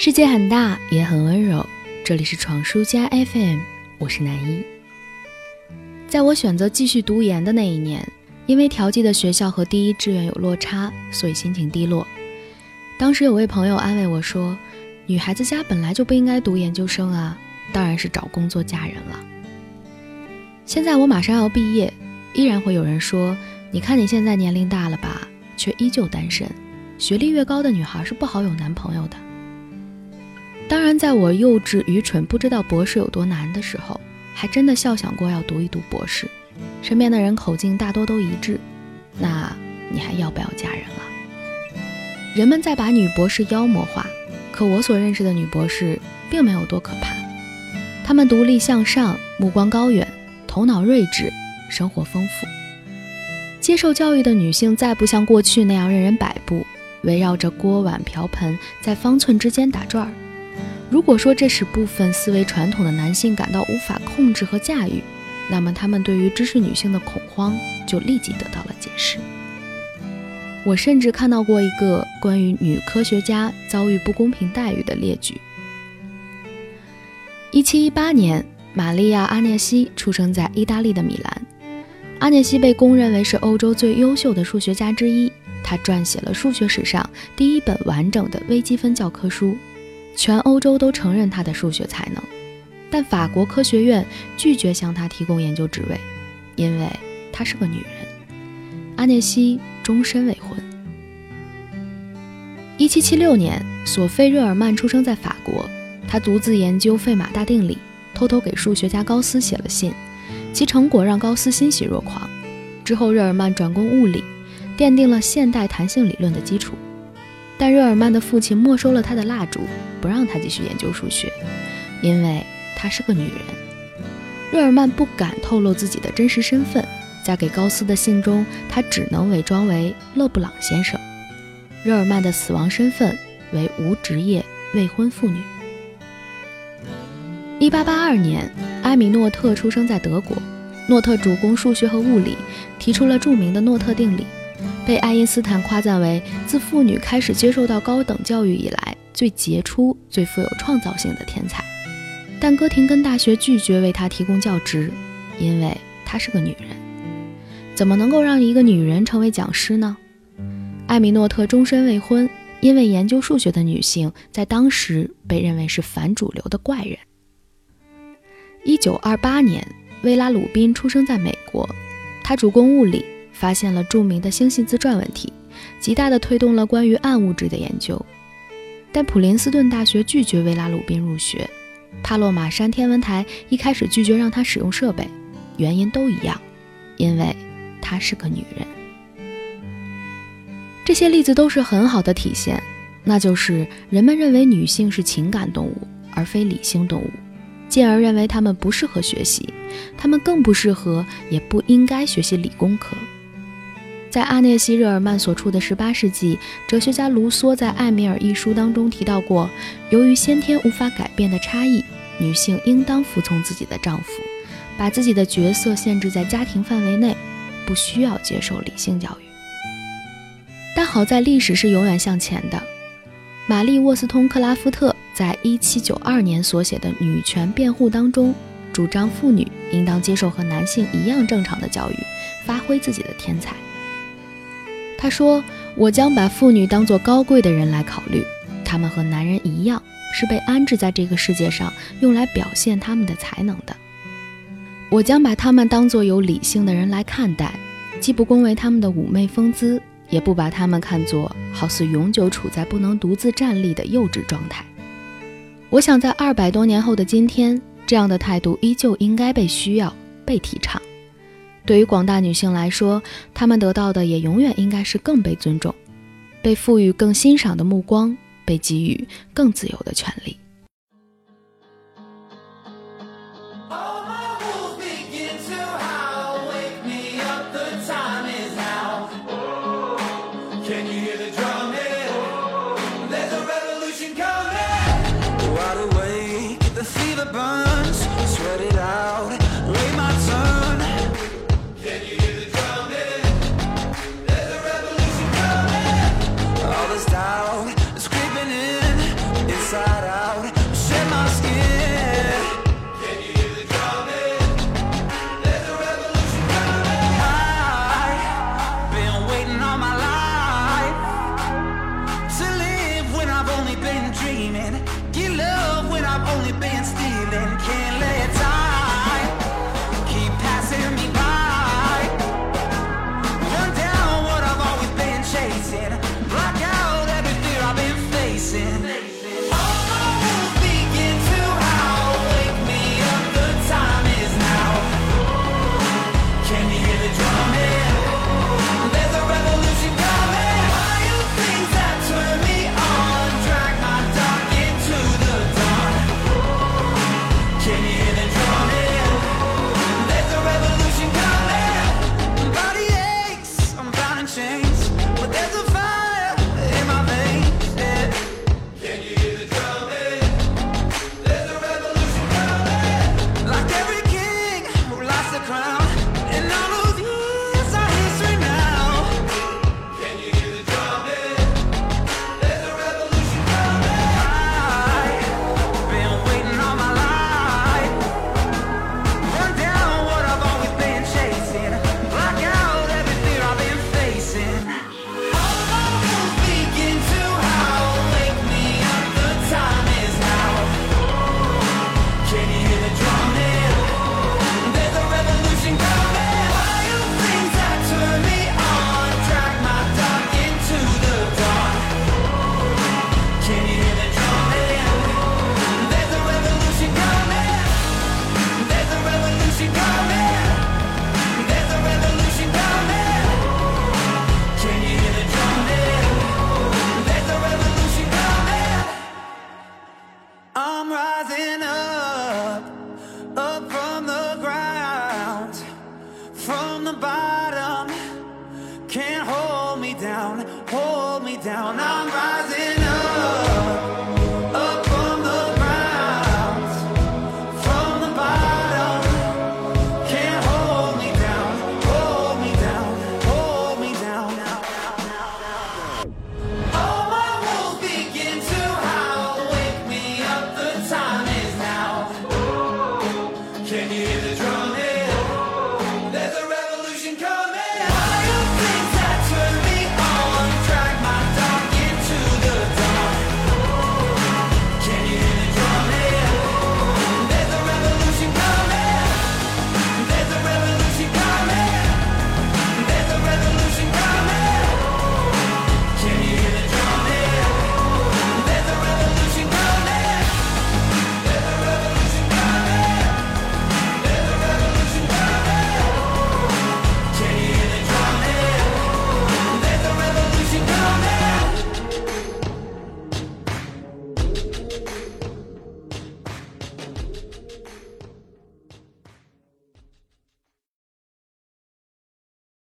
世界很大，也很温柔。这里是闯书家 FM，我是南一。在我选择继续读研的那一年，因为调剂的学校和第一志愿有落差，所以心情低落。当时有位朋友安慰我说：“女孩子家本来就不应该读研究生啊，当然是找工作嫁人了。”现在我马上要毕业，依然会有人说：“你看你现在年龄大了吧，却依旧单身。学历越高的女孩是不好有男朋友的。”当然，在我幼稚愚蠢、不知道博士有多难的时候，还真的笑想过要读一读博士。身边的人口径大多都一致，那你还要不要嫁人了？人们在把女博士妖魔化，可我所认识的女博士并没有多可怕。她们独立向上，目光高远，头脑睿智，生活丰富。接受教育的女性再不像过去那样任人摆布，围绕着锅碗瓢盆在方寸之间打转儿。如果说这使部分思维传统的男性感到无法控制和驾驭，那么他们对于知识女性的恐慌就立即得到了解释。我甚至看到过一个关于女科学家遭遇不公平待遇的列举。一七一八年，玛利亚·阿涅西出生在意大利的米兰。阿涅西被公认为是欧洲最优秀的数学家之一，他撰写了数学史上第一本完整的微积分教科书。全欧洲都承认她的数学才能，但法国科学院拒绝向她提供研究职位，因为她是个女人。阿涅西终身未婚。一七七六年，索菲·热尔曼出生在法国，他独自研究费马大定理，偷偷给数学家高斯写了信，其成果让高斯欣喜若狂。之后，热尔曼转攻物理，奠定了现代弹性理论的基础。但热尔曼的父亲没收了他的蜡烛，不让他继续研究数学，因为她是个女人。热尔曼不敢透露自己的真实身份，在给高斯的信中，他只能伪装为勒布朗先生。热尔曼的死亡身份为无职业未婚妇女。一八八二年，埃米诺特出生在德国，诺特主攻数学和物理，提出了著名的诺特定理。被爱因斯坦夸赞为自妇女开始接受到高等教育以来最杰出、最富有创造性的天才，但哥廷根大学拒绝为他提供教职，因为她是个女人。怎么能够让一个女人成为讲师呢？艾米诺特终身未婚，因为研究数学的女性在当时被认为是反主流的怪人。一九二八年，薇拉鲁宾出生在美国，她主攻物理。发现了著名的星系自转问题，极大地推动了关于暗物质的研究。但普林斯顿大学拒绝维拉鲁宾入学，帕洛马山天文台一开始拒绝让他使用设备，原因都一样，因为她是个女人。这些例子都是很好的体现，那就是人们认为女性是情感动物而非理性动物，进而认为她们不适合学习，她们更不适合也不应该学习理工科。在阿涅西·热尔曼所处的18世纪，哲学家卢梭在《艾米尔》一书当中提到过，由于先天无法改变的差异，女性应当服从自己的丈夫，把自己的角色限制在家庭范围内，不需要接受理性教育。但好在历史是永远向前的。玛丽·沃斯通克拉夫特在1792年所写的《女权辩护》当中，主张妇女应当接受和男性一样正常的教育，发挥自己的天才。他说：“我将把妇女当作高贵的人来考虑，她们和男人一样，是被安置在这个世界上用来表现他们的才能的。我将把她们当作有理性的人来看待，既不恭维他们的妩媚风姿，也不把她们看作好似永久处在不能独自站立的幼稚状态。我想，在二百多年后的今天，这样的态度依旧应该被需要、被提倡。”对于广大女性来说她们得到的也永远应该是更被尊重被赋予更欣赏的目光被给予更自由的权利。Sweat it out. dreaming. Get love when I've only been the bottom. Can't hold me down, hold me down. I'm rising.